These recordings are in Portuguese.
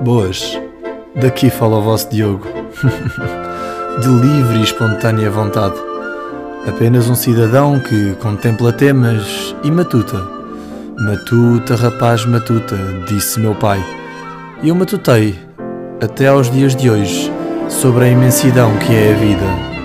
Boas, daqui fala o vosso Diogo. De livre e espontânea vontade. Apenas um cidadão que contempla temas e matuta. Matuta, rapaz, matuta, disse meu pai. E eu matutei, até aos dias de hoje, sobre a imensidão que é a vida.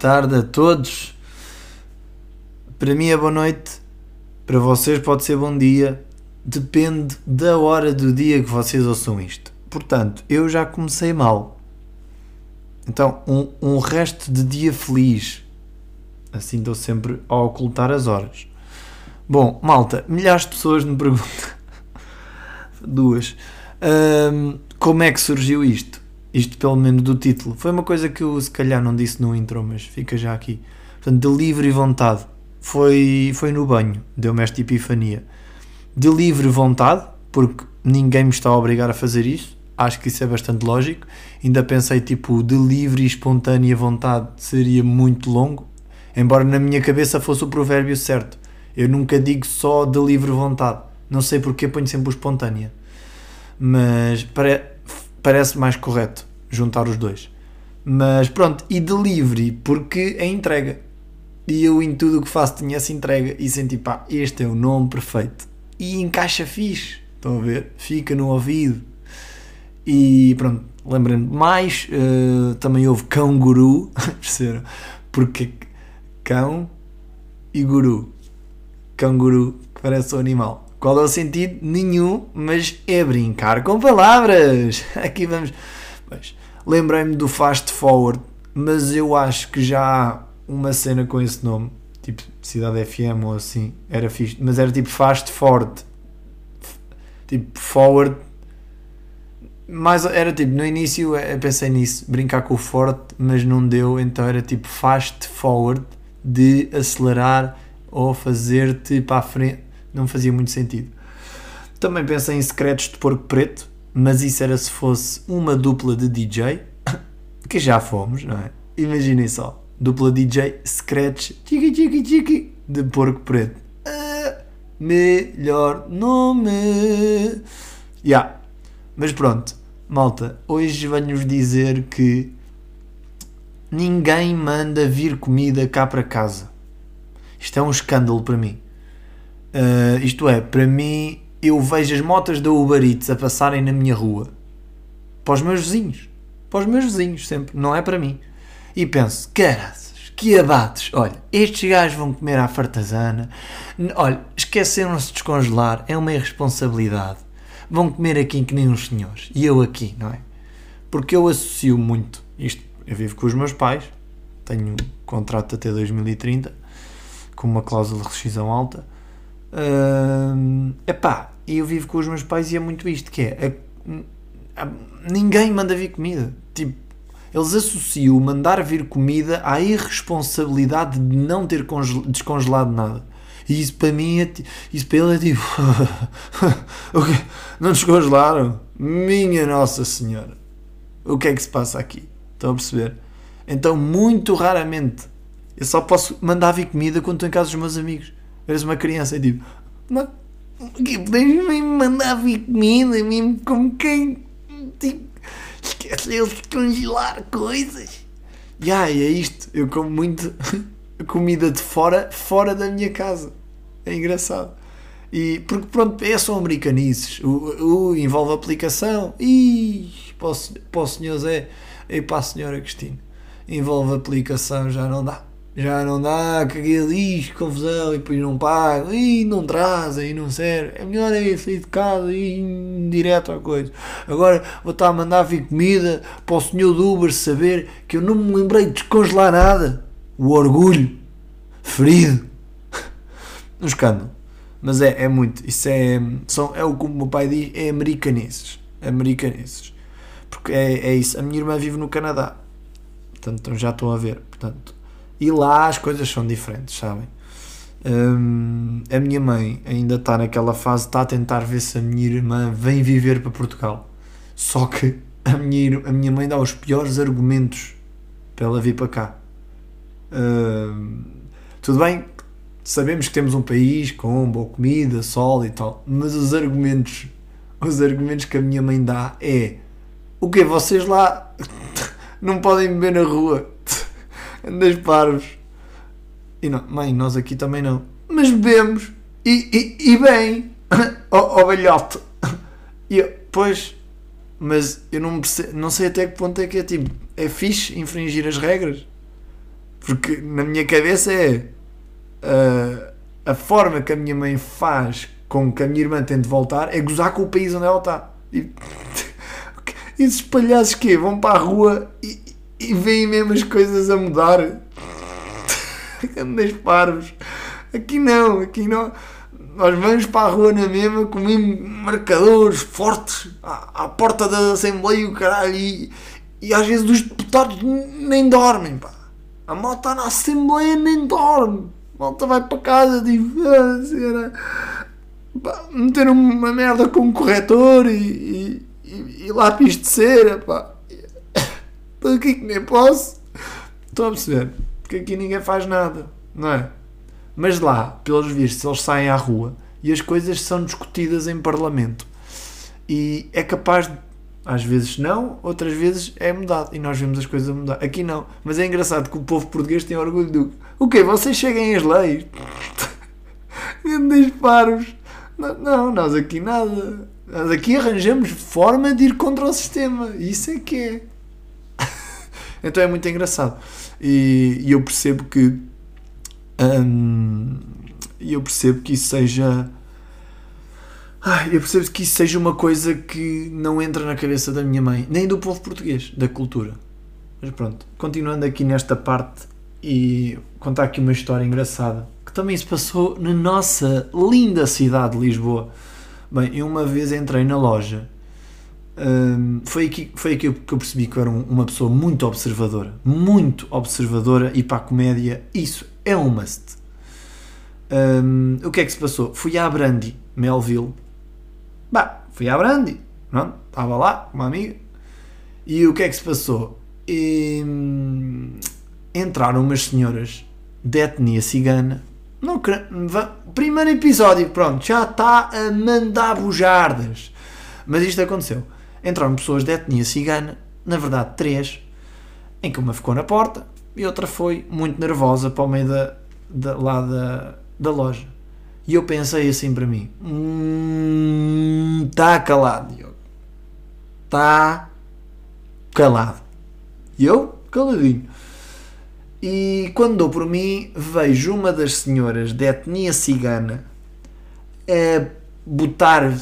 Tarde a todos. Para mim é boa noite, para vocês pode ser bom dia, depende da hora do dia que vocês ouçam isto. Portanto, eu já comecei mal. Então, um, um resto de dia feliz. Assim estou sempre a ocultar as horas. Bom, malta, milhares de pessoas me perguntam. Duas. Ahm, como é que surgiu isto? Isto, pelo menos, do título. Foi uma coisa que eu, se calhar, não disse no intro, mas fica já aqui. Portanto, de livre vontade. Foi, foi no banho. Deu-me esta epifania. De livre vontade, porque ninguém me está a obrigar a fazer isso. Acho que isso é bastante lógico. Ainda pensei, tipo, de livre e espontânea vontade seria muito longo. Embora na minha cabeça fosse o provérbio certo. Eu nunca digo só de livre vontade. Não sei porque ponho sempre o espontânea. Mas pare parece mais correto juntar os dois. Mas pronto, e delivery, porque é entrega. E eu em tudo o que faço tinha essa entrega e senti, pá, este é o nome perfeito. E encaixa fixe, estão a ver? Fica no ouvido. E pronto, lembrando mais, uh, também houve cão guru, perceberam? Porque cão e guru. Cão guru, que parece um animal. Qual é o sentido? Nenhum, mas é brincar com palavras. Aqui vamos. Lembrei-me do Fast Forward, mas eu acho que já há uma cena com esse nome, tipo Cidade FM ou assim, era fixe, mas era tipo Fast Forward. Tipo Forward. Mas era tipo, no início eu pensei nisso, brincar com o forte, mas não deu, então era tipo Fast Forward, de acelerar ou fazer-te para a frente não fazia muito sentido. Também pensei em secretos de porco preto, mas isso era se fosse uma dupla de DJ, que já fomos, não é? Imaginem só, dupla DJ secretos tiki tiki tiki de porco preto. Ah, melhor nome. Yeah. Mas pronto, malta, hoje venho-vos dizer que ninguém manda vir comida cá para casa. Isto é um escândalo para mim. Uh, isto é, para mim, eu vejo as motas da Uber Eats a passarem na minha rua para os meus vizinhos. Para os meus vizinhos, sempre. Não é para mim. E penso, caraças, que abates. Olha, estes gajos vão comer à fartazana. Olha, esqueceram-se de descongelar. É uma irresponsabilidade. Vão comer aqui que nem uns senhores. E eu aqui, não é? Porque eu associo muito isto. Eu vivo com os meus pais. Tenho um contrato até 2030 com uma cláusula de rescisão alta Uh, epá, eu vivo com os meus pais e é muito isto que é a, a, ninguém manda vir comida. Tipo, eles associam mandar vir comida à irresponsabilidade de não ter descongelado nada. E isso para mim é, isso para ele é tipo não descongelaram? Minha Nossa Senhora. O que é que se passa aqui? Estão a perceber? Então, muito raramente eu só posso mandar vir comida quando estou em casa dos meus amigos. Eres uma criança e tipo, deixa-me mandar vir comida, mesmo como quem tipo, esqueceu de congelar coisas. E yeah, é isto, eu como muito comida de fora, fora da minha casa. É engraçado. E, porque pronto, é só americanices. O, o envolve aplicação. E para o, para o senhor Zé e para a senhora Cristina. Envolve aplicação, já não dá já não dá, que diz, confusão, e depois não paga, e não trazem, e não serve. É melhor é sair de casa e ir direto à coisa. Agora vou estar a mandar vir comida para o senhor do Uber saber que eu não me lembrei de descongelar nada. O orgulho ferido. Um escândalo. Mas é, é muito. Isso é, são, é o que o meu pai diz, é americaneses. Americaneses. Porque é, é isso. A minha irmã vive no Canadá. Portanto, já estão a ver. Portanto, e lá as coisas são diferentes, sabem? Um, a minha mãe ainda está naquela fase, está a tentar ver se a minha irmã vem viver para Portugal. Só que a minha, a minha mãe dá os piores argumentos para ela vir para cá. Uh, tudo bem, sabemos que temos um país com boa comida, sol e tal, mas os argumentos, os argumentos que a minha mãe dá é o que vocês lá não podem beber na rua, andas parvos. E não, mãe, nós aqui também não. Mas bebemos e, e, e bem, ó oh, oh, velhote. E eu, pois, mas eu não, percebo, não sei até que ponto é que é tipo, é fixe infringir as regras. Porque na minha cabeça é uh, a forma que a minha mãe faz com que a minha irmã tente voltar é gozar com o país onde ela está. E, esses palhaços que vão para a rua e, e veem mesmo as coisas a mudar. Andas parvos. Aqui não, aqui não. Nós vamos para a rua na mesma, comemos marcadores fortes à, à porta da Assembleia o caralho, e, e às vezes os deputados nem dormem. Pá. A malta na Assembleia nem dorme. A malta vai para casa tipo, ah, pá, meter uma merda com um corretor e, e, e lápis de cera. Pá. Aqui que nem posso. Estou a perceber. Porque aqui ninguém faz nada, não é? Mas lá, pelos vistos, eles saem à rua e as coisas são discutidas em parlamento. E é capaz de, às vezes não, outras vezes é mudado. E nós vemos as coisas mudar. Aqui não. Mas é engraçado que o povo português tem orgulho do. O quê? Vocês cheguem às leis? Grandes paros. Não, não, nós aqui nada. Nós aqui arranjamos forma de ir contra o sistema. Isso é que é. Então é muito engraçado. E, e eu percebo que e eu percebo que isso seja. Ai, eu percebo que isso seja uma coisa que não entra na cabeça da minha mãe, nem do povo português, da cultura. Mas pronto, continuando aqui nesta parte e contar aqui uma história engraçada que também se passou na nossa linda cidade de Lisboa. Bem, eu uma vez entrei na loja, um, foi, aqui, foi aqui que eu percebi que eu era uma pessoa muito observadora, muito observadora e para a comédia isso é um must. Um, o que é que se passou? Fui à Brandy, Melville. Bah, fui à Brandy. Pronto, estava lá, uma amiga. E o que é que se passou? E, hum, entraram umas senhoras de etnia cigana. Não, primeiro episódio, pronto, já está a mandar bujardas. Mas isto aconteceu. Entraram pessoas de etnia cigana, na verdade três, em que uma ficou na porta, e outra foi muito nervosa para o meio da, da, lá da, da loja. E eu pensei assim para mim: está hum, calado, Diogo. Está calado. E eu, caladinho. E quando dou por mim, vejo uma das senhoras de etnia cigana a botar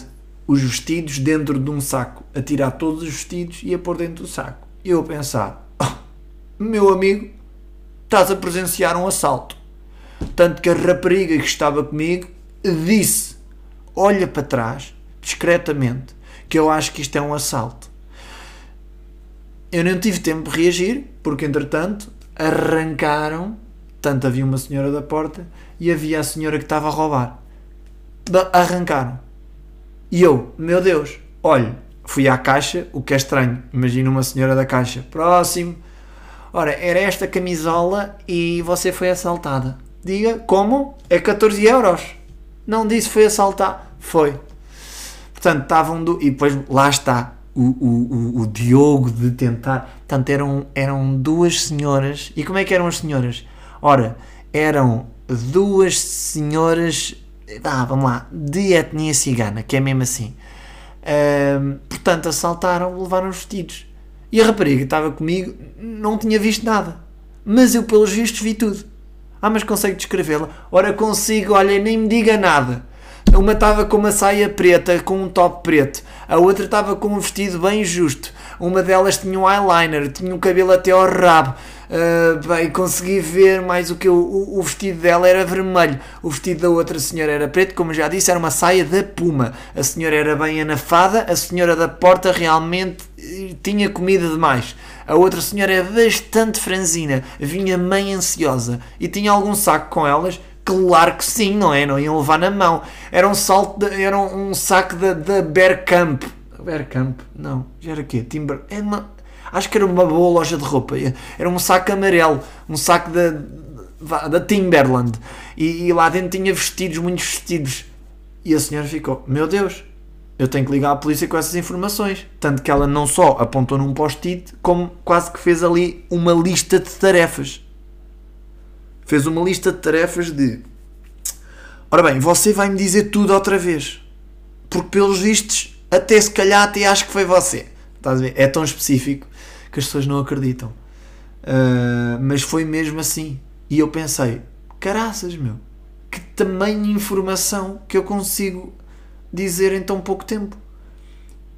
os vestidos dentro de um saco, a tirar todos os vestidos e a pôr dentro do saco. E eu a pensar: oh, meu amigo, estás a presenciar um assalto. Tanto que a rapariga que estava comigo disse: Olha para trás, discretamente, que eu acho que isto é um assalto. Eu não tive tempo de reagir, porque entretanto arrancaram. Tanto havia uma senhora da porta e havia a senhora que estava a roubar. Arrancaram. E eu, meu Deus, olho, fui à caixa, o que é estranho. Imagina uma senhora da caixa. Próximo Ora, era esta camisola e você foi assaltada. Diga, como? É 14 euros. Não disse foi assaltar. Foi. Portanto, estavam. Do... E depois lá está o, o, o, o Diogo de tentar. Portanto, eram, eram duas senhoras. E como é que eram as senhoras? Ora, eram duas senhoras. Ah, vamos lá. De etnia cigana, que é mesmo assim. Uh, portanto, assaltaram, levaram os vestidos. E a rapariga que estava comigo não tinha visto nada. Mas eu, pelos vistos, vi tudo. Ah, mas consegue descrevê-la? Ora, consigo, olha, nem me diga nada. Uma estava com uma saia preta, com um top preto. A outra estava com um vestido bem justo. Uma delas tinha um eyeliner, tinha o cabelo até ao rabo. Uh, bem, consegui ver mais o que o, o, vestido dela era vermelho, o vestido da outra senhora era preto, como já disse, era uma saia da puma. A senhora era bem anafada, a senhora da porta realmente eh, tinha comida demais. A outra senhora é bastante franzina, vinha bem ansiosa e tinha algum saco com elas. Claro que sim, não é? Não iam levar na mão. Era um salto, de, era um saco da Bear Vercamp, não, já era quê? Timber, é uma, acho que era uma boa loja de roupa, era um saco amarelo, um saco da, da Timberland, e, e lá dentro tinha vestidos, muitos vestidos, e a senhora ficou, meu Deus, eu tenho que ligar à polícia com essas informações. Tanto que ela não só apontou num post-it, como quase que fez ali uma lista de tarefas. Fez uma lista de tarefas de. Ora bem, você vai me dizer tudo outra vez. Porque pelos vistos, até se calhar até acho que foi você. Estás a ver? É tão específico que as pessoas não acreditam. Uh, mas foi mesmo assim. E eu pensei, caraças, meu, que tamanho de informação que eu consigo dizer em tão pouco tempo.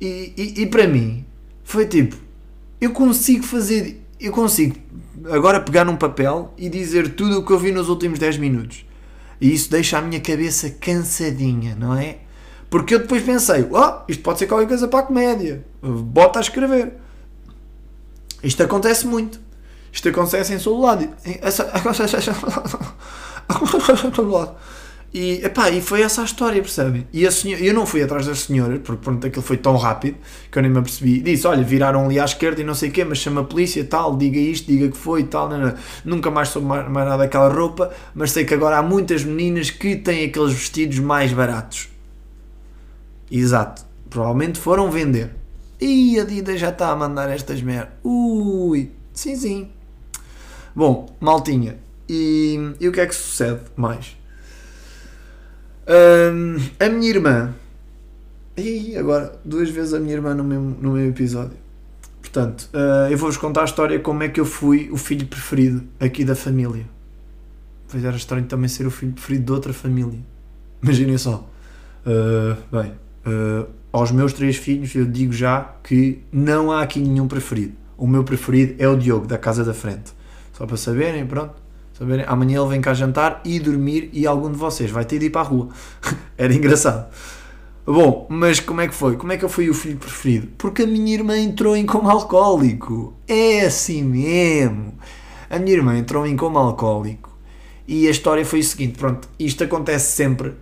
E, e, e, para mim foi tipo, eu consigo fazer, eu consigo agora pegar num papel e dizer tudo o que eu vi nos últimos 10 minutos. E isso deixa a minha cabeça cansadinha, não é? Porque eu depois pensei, oh, isto pode ser qualquer coisa para a comédia. Bota a escrever. Isto acontece muito. Isto acontece em lado. E, epá, e foi essa a história, percebem? E a senhora, eu não fui atrás das senhoras, porque pronto, aquilo foi tão rápido que eu nem me apercebi. Disse: Olha, viraram ali à esquerda e não sei o quê, mas chama a polícia, tal, diga isto, diga que foi, tal. Não, não. Nunca mais soube mais, mais nada daquela roupa, mas sei que agora há muitas meninas que têm aqueles vestidos mais baratos. Exato, provavelmente foram vender. E a Dida já está a mandar estas merdas. Ui, sim, sim. Bom, maltinha, e, e o que é que sucede mais? Um, a minha irmã. E agora, duas vezes a minha irmã no mesmo, no mesmo episódio. Portanto, uh, eu vou-vos contar a história como é que eu fui o filho preferido aqui da família. Pois era estranho também ser o filho preferido de outra família. Imaginem só. Uh, bem, uh, aos meus três filhos eu digo já que não há aqui nenhum preferido. O meu preferido é o Diogo, da casa da frente. Só para saberem, pronto. Saberem? Amanhã ele vem cá jantar e dormir e algum de vocês vai ter de ir para a rua. Era engraçado. Bom, mas como é que foi? Como é que eu fui o filho preferido? Porque a minha irmã entrou em coma alcoólico. É assim mesmo. A minha irmã entrou em coma alcoólico e a história foi o seguinte: pronto, isto acontece sempre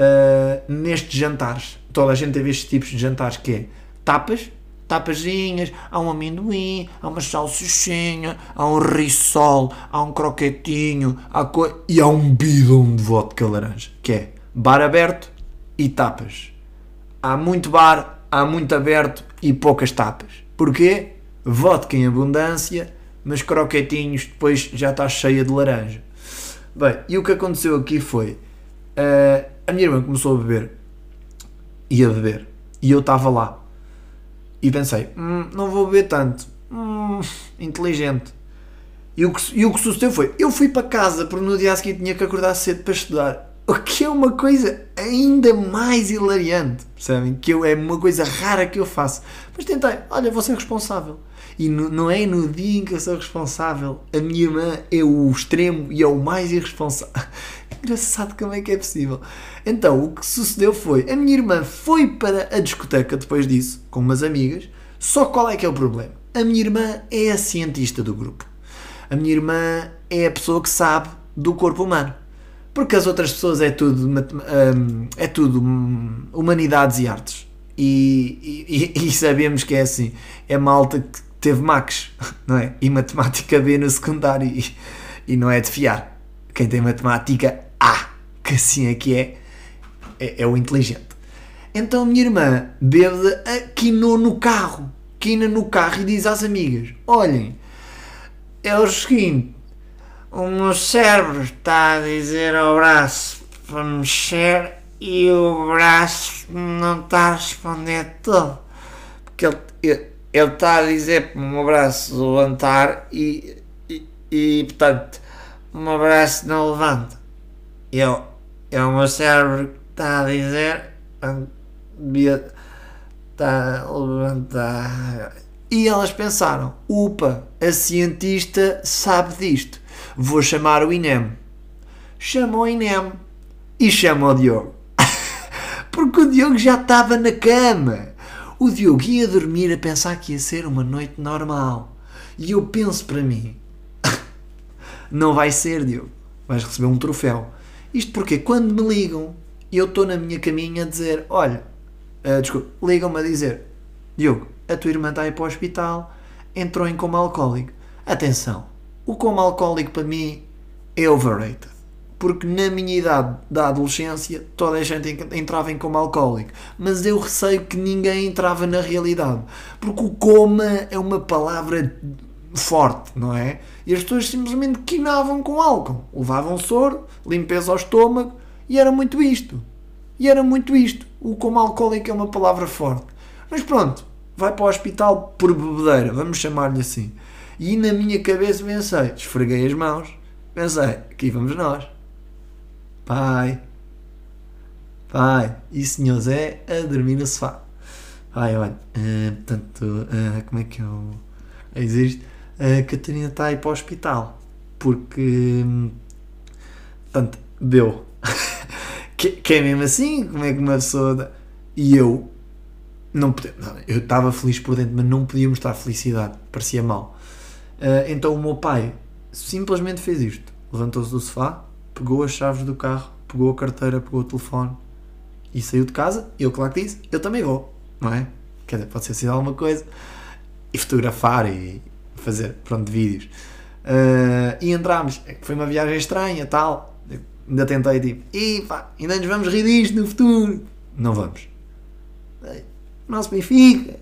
uh, nestes jantares. Toda a gente teve estes tipos de jantares que é tapas, tapazinhas, há um amendoim, há uma salsichinha, há um rissol, há um croquetinho, há co... e há um bidão de vodka laranja, que é bar aberto e tapas. Há muito bar, há muito aberto e poucas tapas. Porquê? Vodka em abundância, mas croquetinhos depois já está cheia de laranja. Bem, e o que aconteceu aqui foi uh, a minha irmã começou a beber e a beber e eu estava lá e pensei, hum, não vou beber tanto. Hum, inteligente. E o, que, e o que sucedeu foi, eu fui para casa porque no dia seguinte tinha que acordar cedo para estudar. O que é uma coisa ainda mais hilariante, percebem? Que eu, é uma coisa rara que eu faço. Mas tentei, olha, vou ser responsável. E não é no dia em que eu sou responsável. A minha irmã é o extremo e é o mais irresponsável. Engraçado como é que é possível. Então, o que sucedeu foi, a minha irmã foi para a discoteca depois disso, com umas amigas, só qual é que é o problema? A minha irmã é a cientista do grupo. A minha irmã é a pessoa que sabe do corpo humano. Porque as outras pessoas é tudo, hum, é tudo hum, humanidades e artes. E, e, e, sabemos que é assim. É malta que teve Max, não é? E matemática B no secundário. E, e não é de fiar. Quem tem matemática A, que assim é que é, é, é o inteligente. Então a minha irmã bebe quinou no carro. Quina no carro e diz às amigas: Olhem, é o seguinte, o meu cérebro está a dizer ao braço para mexer e o braço não está a responder todo. Porque ele, ele, ele está a dizer para o meu braço levantar e, e, e portanto, o meu braço não levanta. Eu, é o meu cérebro que está a dizer está a levantar. E elas pensaram: upa, a cientista sabe disto. Vou chamar o INEM. Chamou o INEM e chama o Diogo. Porque o Diogo já estava na cama. O Diogo ia dormir a pensar que ia ser uma noite normal. E eu penso para mim: não vai ser, Diogo. Vais receber um troféu. Isto porque quando me ligam, eu estou na minha caminha a dizer: olha, uh, desculpa, ligam-me a dizer: Diogo, a tua irmã está aí para o hospital, entrou em coma alcoólico. Atenção, o coma alcoólico para mim é overrated. Porque na minha idade da adolescência toda a gente entrava em coma alcoólico. Mas eu receio que ninguém entrava na realidade. Porque o coma é uma palavra forte, não é? E as pessoas simplesmente quinavam com álcool. Levavam soro, limpeza ao estômago e era muito isto. E era muito isto. O coma alcoólico é uma palavra forte. Mas pronto, vai para o hospital por bebedeira, vamos chamar-lhe assim. E na minha cabeça pensei, esfreguei as mãos, pensei, aqui vamos nós. Pai, pai, e senhor Zé a dormir no sofá. Pai, olha, uh, portanto, uh, como é que eu. Existe? A Catarina está aí para o hospital porque. Portanto, deu. que, que é mesmo assim? Como é que uma pessoa. E eu. Não, podia, não eu estava feliz por dentro, mas não podia mostrar felicidade. Parecia mal. Uh, então o meu pai simplesmente fez isto. Levantou-se do sofá, pegou as chaves do carro, pegou a carteira, pegou o telefone e saiu de casa. Eu, claro que disse, eu também vou, não é? Quer dizer, pode ser assim alguma coisa. E fotografar e fazer, pronto, vídeos. Uh, e entramos. Foi uma viagem estranha, tal. Ainda tentei, tipo, e pá, ainda nos vamos rir disto no futuro. Não vamos. Nosso Benfica.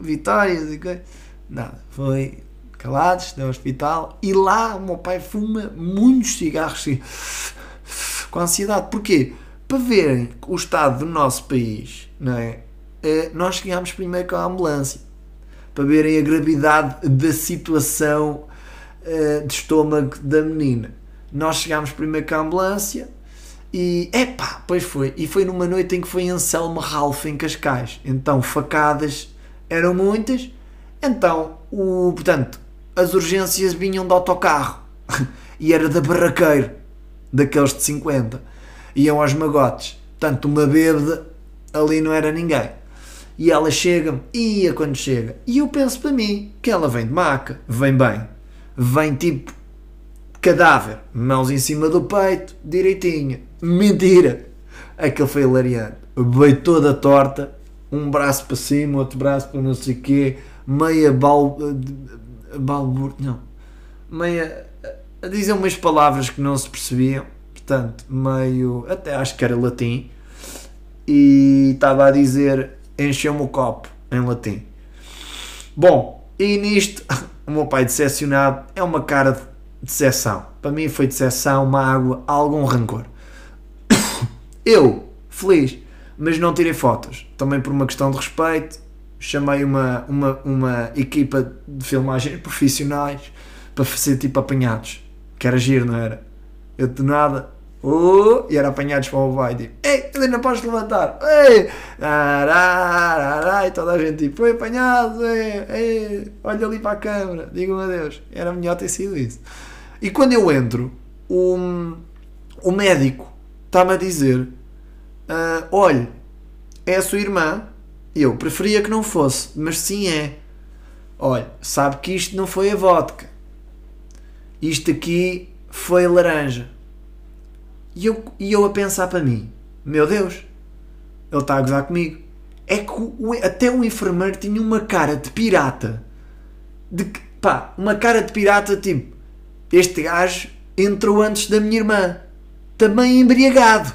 Vitórias e coisas. Nada. Foi calados no hospital e lá o meu pai fuma muitos cigarros com ansiedade. Porquê? Para verem o estado do nosso país, não é? Eh, nós chegámos primeiro com a ambulância para verem a gravidade da situação uh, de estômago da menina. Nós chegámos primeiro com a ambulância e, epá, pois foi. E foi numa noite em que foi Anselmo Ralph, em Cascais. Então, facadas eram muitas. Então, o, portanto, as urgências vinham de autocarro. e era da barraqueiro, daqueles de 50. Iam aos magotes. Portanto, uma bêbada ali não era ninguém. E ela chega-me, ia quando chega. E eu penso para mim que ela vem de maca, vem bem. Vem tipo cadáver, mãos em cima do peito, direitinha. Mentira! Aquele foi hilariante. Veio toda torta, um braço para cima, outro braço para não sei o quê, meia bal. Balbur. não. a dizer umas palavras que não se percebiam, portanto, meio. até acho que era latim, e estava a dizer encheu-me o copo, em latim. Bom, e nisto, o meu pai decepcionado é uma cara de decepção. Para mim foi decepção, mágoa, algum rancor. Eu, feliz, mas não tirei fotos. Também por uma questão de respeito, chamei uma, uma, uma equipa de filmagem profissionais para fazer tipo apanhados. Que era giro, não era? Eu de nada Uh, e era apanhados para o vai tipo, ei, ele não podes levantar, ei, e toda a gente tipo, foi apanhado, ei, ei, olha ali para a câmera, digam adeus. Era melhor ter sido isso. E quando eu entro, o, o médico está-me a dizer: uh, olha, é a sua irmã. Eu preferia que não fosse, mas sim é. Olha, sabe que isto não foi a vodka, isto aqui foi a laranja e eu, e eu a pensar para mim: Meu Deus, ele está a gozar comigo. É que o, até o enfermeiro tinha uma cara de pirata. De pá, uma cara de pirata tipo: Este gajo entrou antes da minha irmã, também embriagado.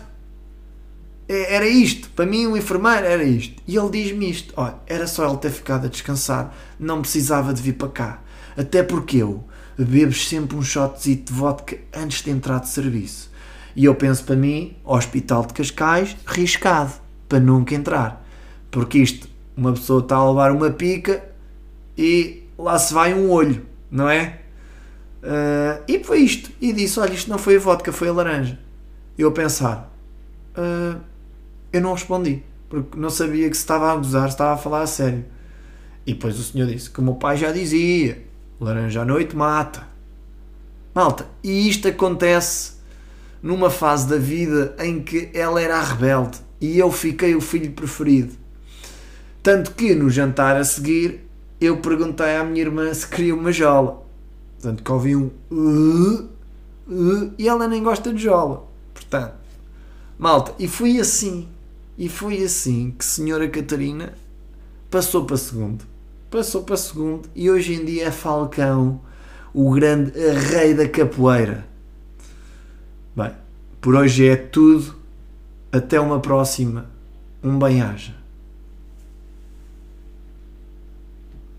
É, era isto, para mim, o enfermeiro era isto. E ele diz-me isto: Olha, era só ele ter ficado a descansar, não precisava de vir para cá. Até porque eu bebo sempre um shotzinho de vodka antes de entrar de serviço. E eu penso para mim, Hospital de Cascais, riscado, para nunca entrar. Porque isto, uma pessoa está a levar uma pica e lá se vai um olho, não é? Uh, e foi isto. E disse: Olha, isto não foi a vodka, foi a laranja. Eu a pensar, uh, eu não respondi, porque não sabia que se estava a abusar, se estava a falar a sério. E depois o senhor disse que o meu pai já dizia: laranja à noite mata. Malta, e isto acontece numa fase da vida em que ela era a rebelde e eu fiquei o filho preferido. Tanto que no jantar a seguir eu perguntei à minha irmã se queria uma jola. Tanto que ouvi um uh, uh, e ela nem gosta de jola. Portanto, malta, e foi assim. E foi assim que Senhora Catarina passou para segundo. Passou para segundo e hoje em dia é Falcão, o grande rei da capoeira. Bem, por hoje é tudo. Até uma próxima. Um bem-aja.